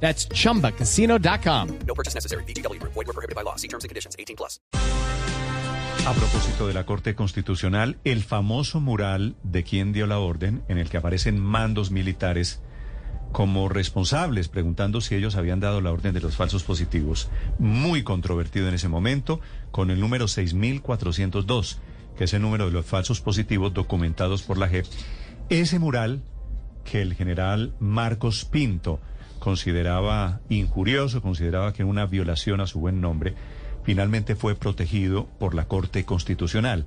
That's chumbacasino.com. No purchase necessary. BGW. Void were prohibited by law. See terms and conditions. 18 plus. A propósito de la Corte Constitucional, el famoso mural de quien dio la orden, en el que aparecen mandos militares como responsables, preguntando si ellos habían dado la orden de los falsos positivos, muy controvertido en ese momento, con el número 6402, que es el número de los falsos positivos documentados por la JEP. Ese mural que el general Marcos Pinto consideraba injurioso, consideraba que era una violación a su buen nombre, finalmente fue protegido por la Corte Constitucional,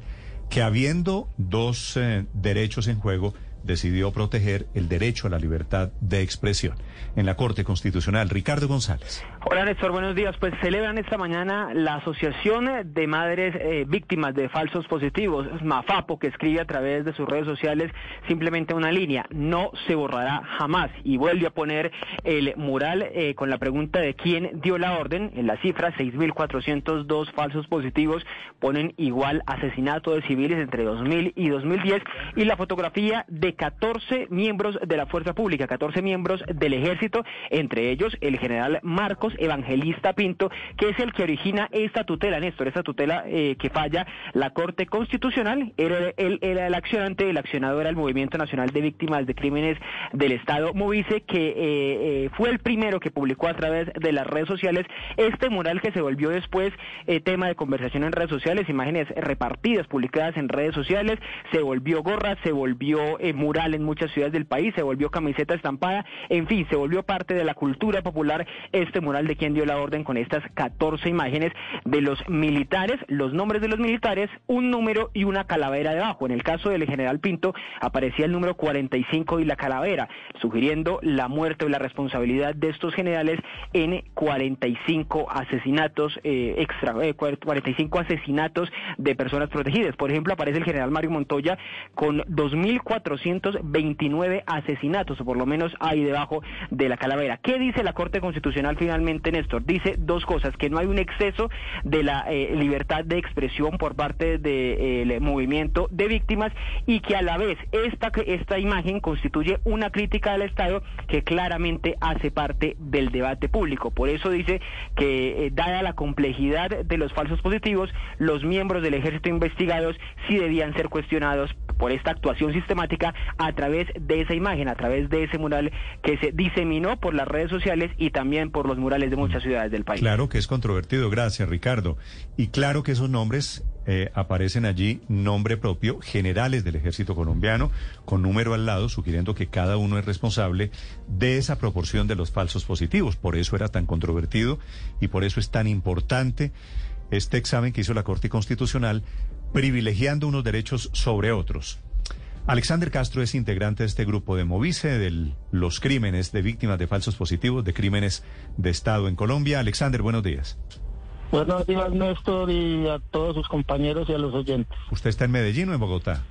que habiendo dos eh, derechos en juego, decidió proteger el derecho a la libertad de expresión. En la Corte Constitucional, Ricardo González. Hola Néstor, buenos días. Pues celebran esta mañana la Asociación de Madres eh, Víctimas de Falsos Positivos, Mafapo, que escribe a través de sus redes sociales simplemente una línea, no se borrará jamás. Y vuelve a poner el mural eh, con la pregunta de quién dio la orden. En la cifra 6.402 falsos positivos ponen igual asesinato de civiles entre 2000 y 2010 y la fotografía de 14 miembros de la fuerza pública, 14 miembros del ejército, entre ellos el general Marcos Evangelista Pinto, que es el que origina esta tutela, Néstor, esta tutela eh, que falla la Corte Constitucional. Era, él era el accionante, el accionador era el Movimiento Nacional de Víctimas de Crímenes del Estado Movice, que eh, eh, fue el primero que publicó a través de las redes sociales este mural que se volvió después tema de conversación en redes sociales, imágenes repartidas, publicadas en redes sociales, se volvió gorra, se volvió mural en muchas ciudades del país, se volvió camiseta estampada, en fin, se volvió parte de la cultura popular este mural de quien dio la orden con estas 14 imágenes de los militares, los nombres de los militares, un número y una calavera debajo. En el caso del general Pinto aparecía el número 45 y la calavera, sugiriendo la muerte o la responsabilidad de estos generales en 45 asesinatos eh, extra, eh, 45 asesinatos de personas protegidas. Por ejemplo, aparece el general Mario Montoya con 2.429 asesinatos, o por lo menos ahí debajo de la calavera. ¿Qué dice la Corte Constitucional finalmente, Néstor? Dice dos cosas, que no hay un exceso de la eh, libertad de expresión por parte del movimiento de víctimas y que a la vez esta, esta imagen constituye una crítica al Estado que claramente hace parte del debate público. Por eso dice que, eh, dada la complejidad de los falsos positivos, los miembros del ejército investigados sí debían ser cuestionados por esta actuación sistemática a través de esa imagen, a través de ese mural que se diseminó por las redes sociales y también por los murales de muchas ciudades del país. Claro que es controvertido, gracias Ricardo. Y claro que esos nombres eh, aparecen allí, nombre propio, generales del ejército colombiano, con número al lado, sugiriendo que cada uno es responsable de esa proporción de los falsos positivos. Por eso era tan controvertido y por eso es tan importante este examen que hizo la Corte Constitucional, privilegiando unos derechos sobre otros. Alexander Castro es integrante de este grupo de Movice, de los crímenes de víctimas de falsos positivos, de crímenes de Estado en Colombia. Alexander, buenos días. Buenos días, Néstor, y a todos sus compañeros y a los oyentes. ¿Usted está en Medellín o en Bogotá?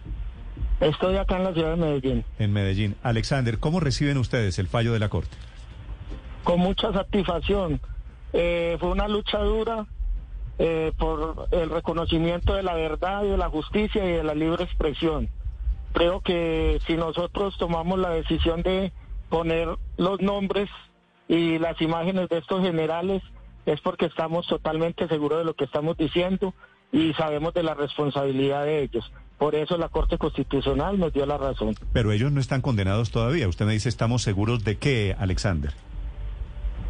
Estoy acá en la ciudad de Medellín. En Medellín. Alexander, ¿cómo reciben ustedes el fallo de la Corte? Con mucha satisfacción. Eh, fue una lucha dura eh, por el reconocimiento de la verdad y de la justicia y de la libre expresión. Creo que si nosotros tomamos la decisión de poner los nombres y las imágenes de estos generales, es porque estamos totalmente seguros de lo que estamos diciendo y sabemos de la responsabilidad de ellos. Por eso la Corte Constitucional nos dio la razón. Pero ellos no están condenados todavía. Usted me dice, ¿estamos seguros de qué, Alexander?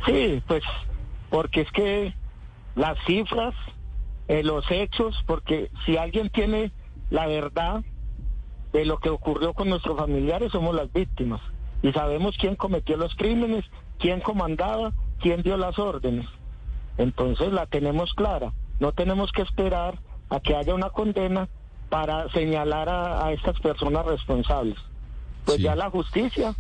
Sí, pues porque es que las cifras, eh, los hechos, porque si alguien tiene la verdad de lo que ocurrió con nuestros familiares, somos las víctimas. Y sabemos quién cometió los crímenes, quién comandaba, quién dio las órdenes. Entonces la tenemos clara. No tenemos que esperar a que haya una condena para señalar a, a estas personas responsables. Pues Sí. ya la justicia,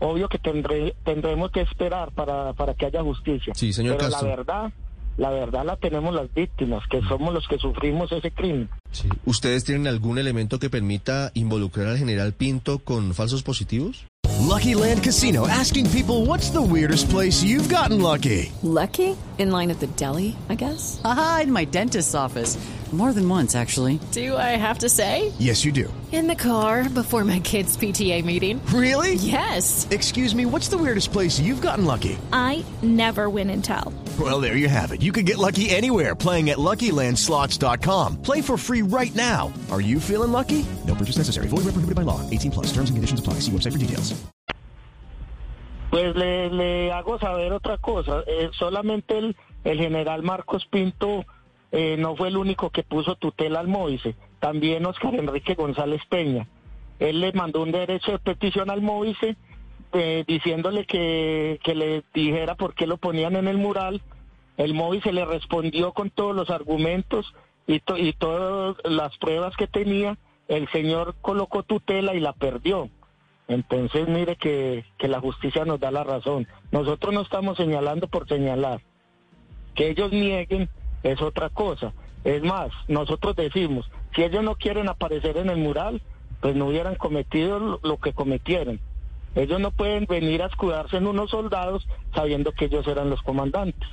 obvio que tendré, tendremos que esperar para, para que haya justicia. Sí, señor Pero Castro. la verdad la verdad la tenemos las víctimas, que somos los que sufrimos ese crimen. Sí. ¿Ustedes tienen algún elemento que permita involucrar al general Pinto con falsos positivos? Lucky Land Casino asking people what's the weirdest place you've gotten lucky. Lucky? In line at the deli, I guess. Aha, in my dentist's office. More than once, actually. Do I have to say? Yes, you do. In the car before my kids' PTA meeting. Really? Yes. Excuse me, what's the weirdest place you've gotten lucky? I never win and tell. Well, there you have it. You can get lucky anywhere playing at LuckyLandSlots.com. Play for free right now. Are you feeling lucky? No purchase necessary. Void where prohibited by law. 18 plus. Terms and conditions apply. See website for details. Pues le, le hago saber otra cosa. Eh, solamente el, el general Marcos Pinto eh, no fue el único que puso tutela al Moise. También Oscar Enrique González Peña. Él le mandó un derecho de petición al Moise eh, diciéndole que, que le dijera por qué lo ponían en el mural. El Moise le respondió con todos los argumentos y, to- y todas las pruebas que tenía. El señor colocó tutela y la perdió. Entonces, mire que, que la justicia nos da la razón. Nosotros no estamos señalando por señalar. Que ellos nieguen es otra cosa. Es más, nosotros decimos, si ellos no quieren aparecer en el mural, pues no hubieran cometido lo que cometieron. Ellos no pueden venir a escudarse en unos soldados sabiendo que ellos eran los comandantes.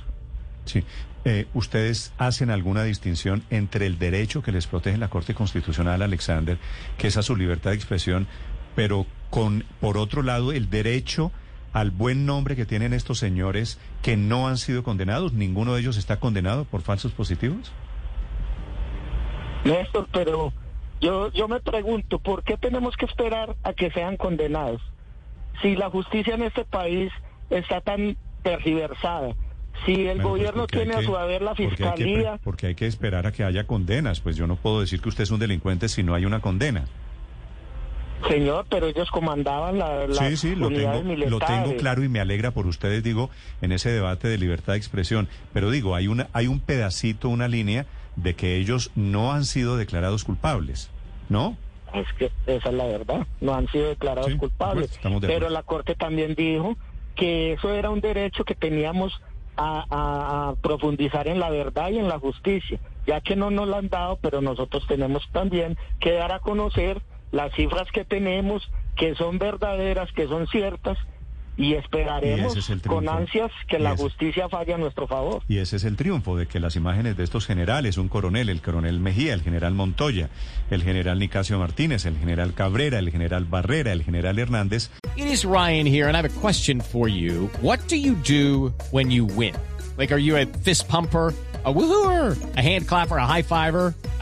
Sí. Eh, ¿Ustedes hacen alguna distinción entre el derecho que les protege la Corte Constitucional, Alexander, que es a su libertad de expresión, pero con, por otro lado, el derecho al buen nombre que tienen estos señores que no han sido condenados? ¿Ninguno de ellos está condenado por falsos positivos? Néstor, pero yo, yo me pregunto, ¿por qué tenemos que esperar a que sean condenados? Si la justicia en este país está tan tergiversada, si el Bueno, pues gobierno tiene a su haber la porque hay que pre- fiscalía, Porque hay que esperar a que haya condenas. Pues yo no puedo decir que usted es un delincuente si no hay una condena. señor, pero ellos comandaban la, las Sí, sí, lo tengo, unidades militares. lo tengo claro y me alegra por ustedes, digo, en ese debate de libertad de expresión. Pero digo, hay, una, hay un pedacito, una línea de que ellos no han sido declarados culpables, ¿no? Es que esa es la verdad, no han sido declarados Sí, culpables. de Pero la Corte también dijo que eso era un derecho que teníamos a, a- a profundizar en la verdad y en la justicia, ya que no nos lo han dado, pero nosotros tenemos también que dar a conocer las cifras que tenemos, que son verdaderas, que son ciertas, y esperaremos ese es el con triunfo. ansias que la ese- justicia falle a nuestro favor. Y ese es el triunfo de que las imágenes de estos generales, un coronel, el coronel Mejía, el general Montoya, el general Nicasio Martínez, el general Cabrera, el general Barrera, el general Hernández, It is Ryan here, and I have a question for you. What do you do when you win? Like, are you a fist pumper? A woohooer, a hand clapper, a high fiver.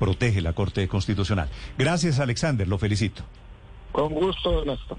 protege la Corte Constitucional. Gracias, Alexander, lo felicito. Con gusto, Néstor.